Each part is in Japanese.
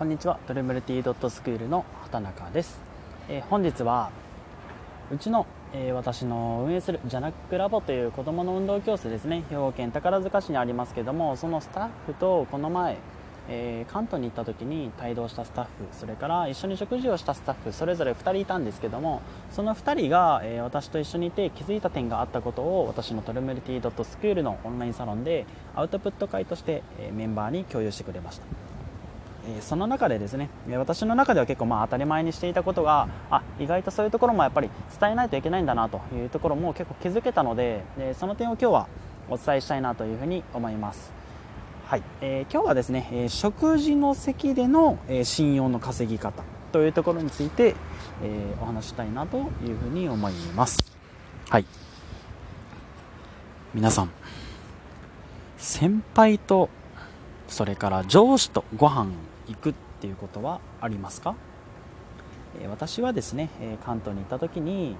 こんにちは。ドレムルティドットスクールの畑中です、えー、本日はうちの、えー、私の運営するジャナックラボという子どもの運動教室ですね。兵庫県宝塚市にありますけどもそのスタッフとこの前、えー、関東に行った時に帯同したスタッフそれから一緒に食事をしたスタッフそれぞれ2人いたんですけどもその2人が、え私と一緒にいて気づいた点があったことを私のトルメルティドットスクールのオンラインサロンでアウトプット会として、えメンバーに共有してくれました。その中でですね私の中では結構まあ当たり前にしていたことがあ意外とそういうところもやっぱり伝えないといけないんだなというところも結構気づけたのでその点を今日はお伝えしたいなというふうに思います。はい、えー、今日はですね、え食事の席での、え信用の稼ぎ方というところについて、え、お話したいなというふうに思います。はい。皆さん、先輩とそれから上司とご飯行くっていうことはありますか、私はですね、関東に行った時に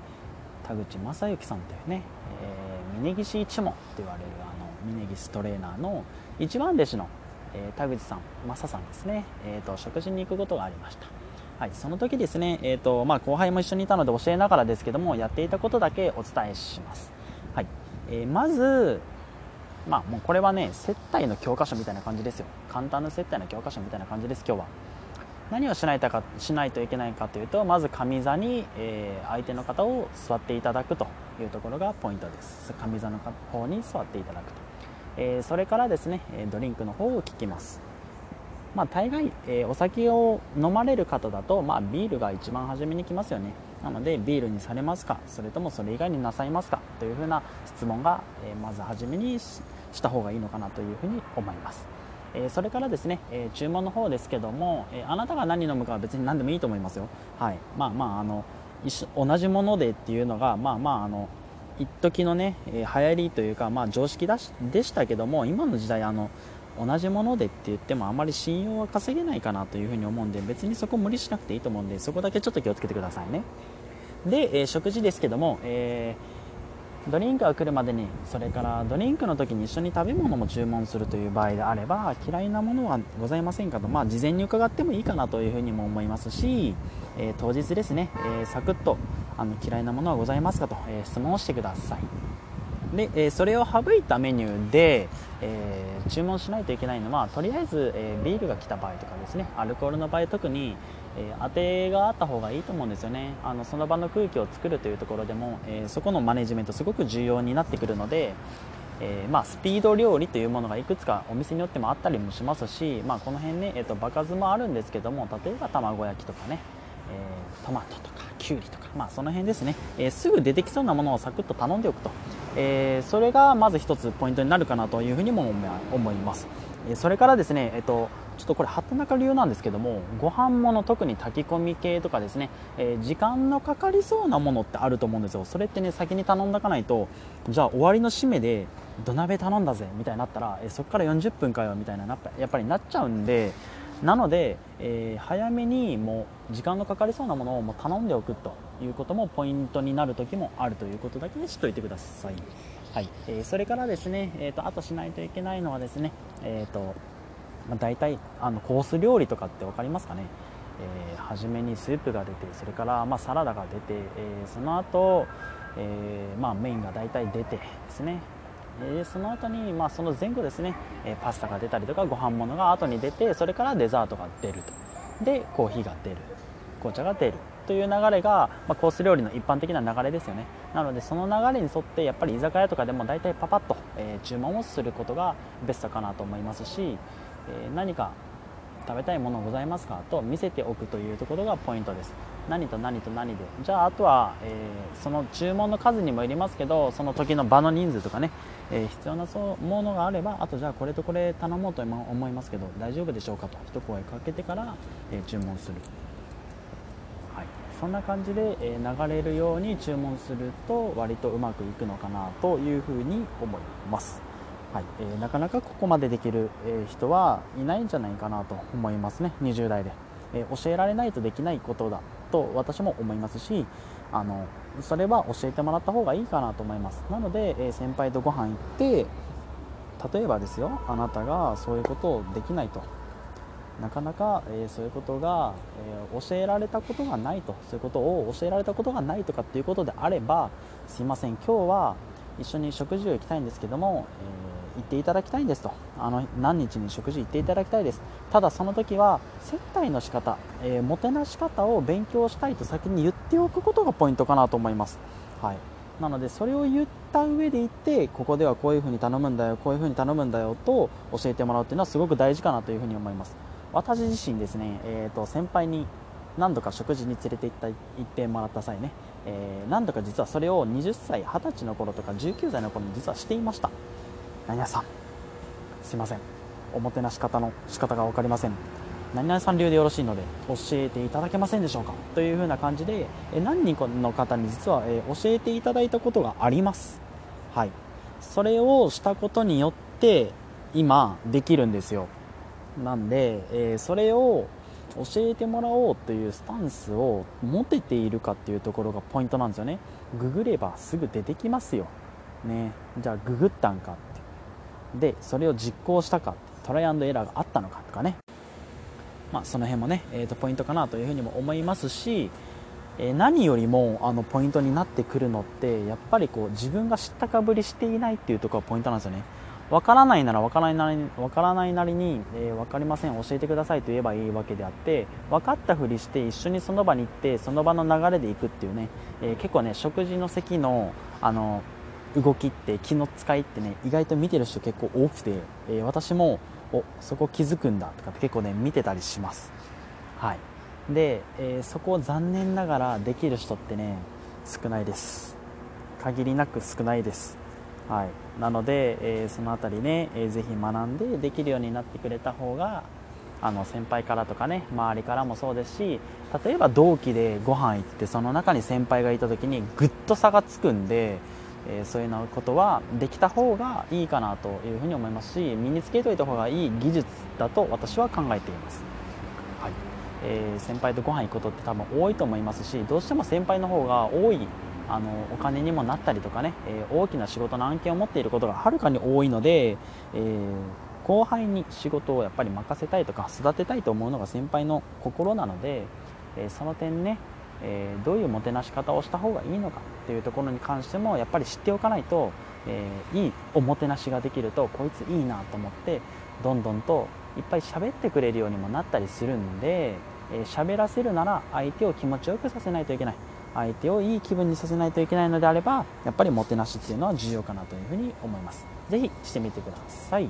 田口正幸さんというね、えー、峯岸一門と言われるあの峯岸トレーナーの一番弟子の、え田口さん正さんですね、えーと、食事に行くことがありました。はい、その時ですね、えーとまあ、後輩も一緒にいたので教えながらですけどもやっていたことだけお伝えします、はいえー、まずまあもうこれはね接待の教科書みたいな感じですよ。簡単な接待の教科書みたいな感じです今日は。何をしないとかしないといけないかというとまず上座に、えー、相手の方を座っていただくというところがポイントです。上座の方に座っていただくと、えー、それからですねドリンクの方を聞きます。まあ大概、えー、お酒を飲まれる方だと、まあ、ビールが一番初めに来ますよね。なのでビールにされますか？それともそれ以外になさいますか？というふうな質問が、えまず初めにした方がいいのかなというふうに思います、えそれからですね、え注文の方ですけども、えあなたが何飲むかは別に何でもいいと思いますよ。はい。まあまああの同じものでっていうのがまあまああの一時のね、え、流行りというか、まあ、常識だしでしたけども今の時代あの同じものでって言ってもあまり信用は稼げないかなというふに思うんで別にそこ無理しなくていいと思うんでそこだけちょっと気をつけてくださいね。で、えー、食事ですけども、えー、ドリンクが来るまでにそれからドリンクの時に一緒に食べ物も注文するという場合であれば嫌いなものはございませんかと、まあ、事前に伺ってもいいかなというふうにも思いますし、えー、当日ですね、えサクッとあの嫌いなものはございますかと、え質問をしてください。で、えー、それを省いたメニューで、えー、注文しないといけないのはとりあえず、えー、ビールが来た場合とかですね。アルコールの場合特に、え当てがあった方がいいと思うんですよね。あのその場の空気を作るというところでも、えそこのマネジメントすごく重要になってくるので、えまあ、スピード料理というものがいくつかお店によってもあったりもしますし、まあ、この辺ね、えーと、場数もあるんですけども例えば卵焼きとかね、えトマトとかきゅうりとか、まあ、その辺ですね、えすぐ出てきそうなものをサクッと頼んでおくと。えー、それがまず1つポイントになるかなというふうにも思います、え、それからですね、えーと、ちょっとこれ畑中流なんですけどもご飯もの特に炊き込み系とかですね、え、時間のかかりそうなものってあると思うんですよ。それってね先に頼んだかないとじゃあ終わりの締めで土鍋頼んだぜみたいになったら、えそこから40分かよみたいなやっぱりなっちゃうんでなので、えー、早めにもう時間のかかりそうなものをもう頼んでおくということもポイントになる時もあるということだけで知っておいてください、はい。えー、それからですね、えーと、あとしないといけないのはですね、えーとまあ、大体あのコース料理とかって分かりますかね、えー、初めにスープが出てそれからまあサラダが出て、えー、その後、えまあメインが大体出てですね。えその後にまあその前後ですね、えパスタが出たりとかご飯物が後に出てそれからデザートが出ると。でコーヒーが出る。紅茶が出る。という流れが、まあ、コース料理の一般的な流れですよね。なのでその流れに沿ってやっぱり居酒屋とかでも大体パパッと、えー、注文をすることがベストかなと思いますし、え、何か食べたいものございますか？と見せておくというところがポイントです。何と何と何で？じゃああとは、えー、その注文の数にもよりますけどその時の場の人数とかね、えー、必要なそうものがあればあとじゃあこれとこれ頼もうと思いますけど大丈夫でしょうか？と一声かけてから、えー、注文する。はい、そんな感じで、え流れるように注文すると割とうまくいくのかなというふうに思います。はい。えー、なかなかここまでできる、え人はいないんじゃないかなと思いますね。20代で、えー、教えられないとできないことだと私も思いますしあのそれは教えてもらった方がいいかなと思います。なので、え先輩とご飯行って例えばですよあなたがそういうことをできないと。なかなか、えー、そういうことが、えー、教えられたことがないと。そういうことを教えられたことがないとかっていうことであればすいません。今日は一緒に食事を行きたいんですけども、え、行っていただきたいんですと。あの何日に食事行っていただきたいです。ただその時は接待の仕方、えもてなし方を勉強したいと先に言っておくことがポイントかなと思います、はい、なのでそれを言った上で言ってここではこういうふうに頼むんだよこういうふうに頼むんだよと教えてもらうっていうのはすごく大事かなというふに思います。私自身ですね、えーと、先輩に何度か食事に連れて行った行ってもらった際ね、えー、何度か実はそれを20歳20歳の頃とか19歳の頃に実はしていました。何々さん。すいません。おもてなし方の仕方が分かりません。何々さん流でよろしいので教えていただけませんでしょうか？というふうな感じで何人かの方に実は教えていただいたことがあります。はい。それをしたことによって今できるんですよ。なんで、え、それを教えてもらおうというスタンスを持てているかっていうところがポイントなんですよね。ググればすぐ出てきますよ、ね、じゃあググったんか。っでそれを実行したかトライアンドエラーがあったのかとかね、まあ、その辺もね、えー、とポイントかなというふうにも思いますし、えー、何よりもあのポイントになってくるのってやっぱりこう自分が知ったかぶりしていないっていうところがポイントなんですよね。わからないならわからないなりわからないなりに、えー、分かりません教えてくださいと言えばいいわけであって分かったふりして一緒にその場に行ってその場の流れで行くっていうね、えー、結構ね食事の席のあの動きって気の使いってね意外と見てる人結構多くて、えー、私もおそこ気づくんだとかって結構ね見てたりします。はい。で、えそこを残念ながらできる人ってね少ないです。限りなく少ないです。はい、なので、えー、その辺りね、えー、ぜひ学んでできるようになってくれた方があの先輩からとかね周りからもそうですし例えば同期でご飯行ってその中に先輩がいた時にぐっと差がつくんで、えー、そういうようなことはできた方がいいかなというふうに思いますし身につけておいた方がいい技術だと私は考えています、はい。えー、先輩とご飯行くことって多分多いと思いますしどうしても先輩の方が多いあのお金にもなったりとかね、えー、大きな仕事の案件を持っていることがはるかに多いので、えー、後輩に仕事をやっぱり任せたいとか育てたいと思うのが先輩の心なので、えー、その点ね、えどういうもてなし方をした方がいいのかっていうところに関してもやっぱり知っておかないと、えいいおもてなしができるとこいついいなと思ってどんどんといっぱい喋ってくれるようにもなったりするんで喋、えー、らせるなら相手を気持ちよくさせないといけない。相手をいい気分にさせないといけないのであればやっぱりもてなしっていうのは重要かなというふうに思います。是非してみてください。